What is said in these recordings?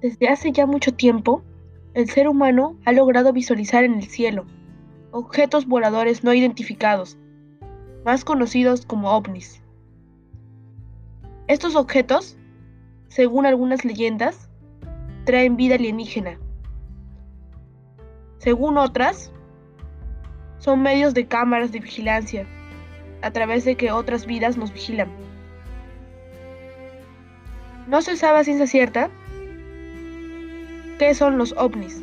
Desde hace ya mucho tiempo, el ser humano ha logrado visualizar en el cielo objetos voladores no identificados, más conocidos como ovnis. Estos objetos, según algunas leyendas, traen vida alienígena. Según otras, son medios de cámaras de vigilancia, a través de que otras vidas nos vigilan. No se sabe a ciencia cierta qué son los ovnis.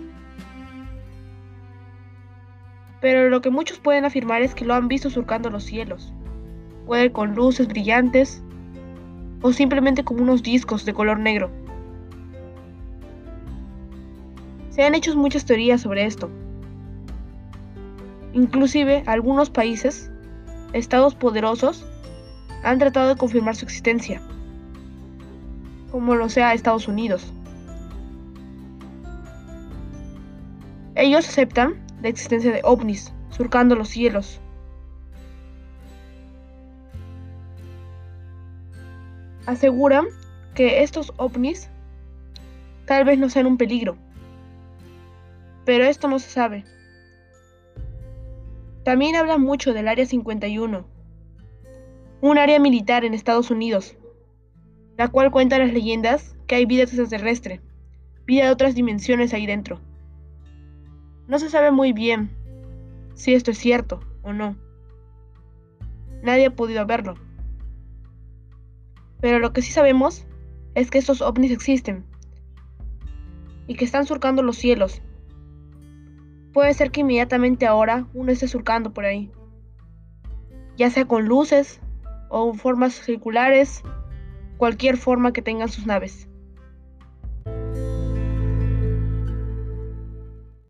Pero lo que muchos pueden afirmar es que lo han visto surcando los cielos. Puede con luces brillantes o simplemente como unos discos de color negro. Se han hecho muchas teorías sobre esto. Inclusive algunos países, estados poderosos, han tratado de confirmar su existencia, como lo sea Estados Unidos. Ellos aceptan la existencia de ovnis surcando los cielos. Aseguran que estos ovnis tal vez no sean un peligro, pero esto no se sabe. También hablan mucho del Área 51, un área militar en Estados Unidos, la cual cuenta las leyendas que hay vida extraterrestre, vida de otras dimensiones ahí dentro. No se sabe muy bien si esto es cierto o no. Nadie ha podido verlo. Pero lo que sí sabemos es que estos ovnis existen y que están surcando los cielos. Puede ser que inmediatamente ahora uno esté surcando por ahí, ya sea con luces o formas circulares, cualquier forma que tengan sus naves.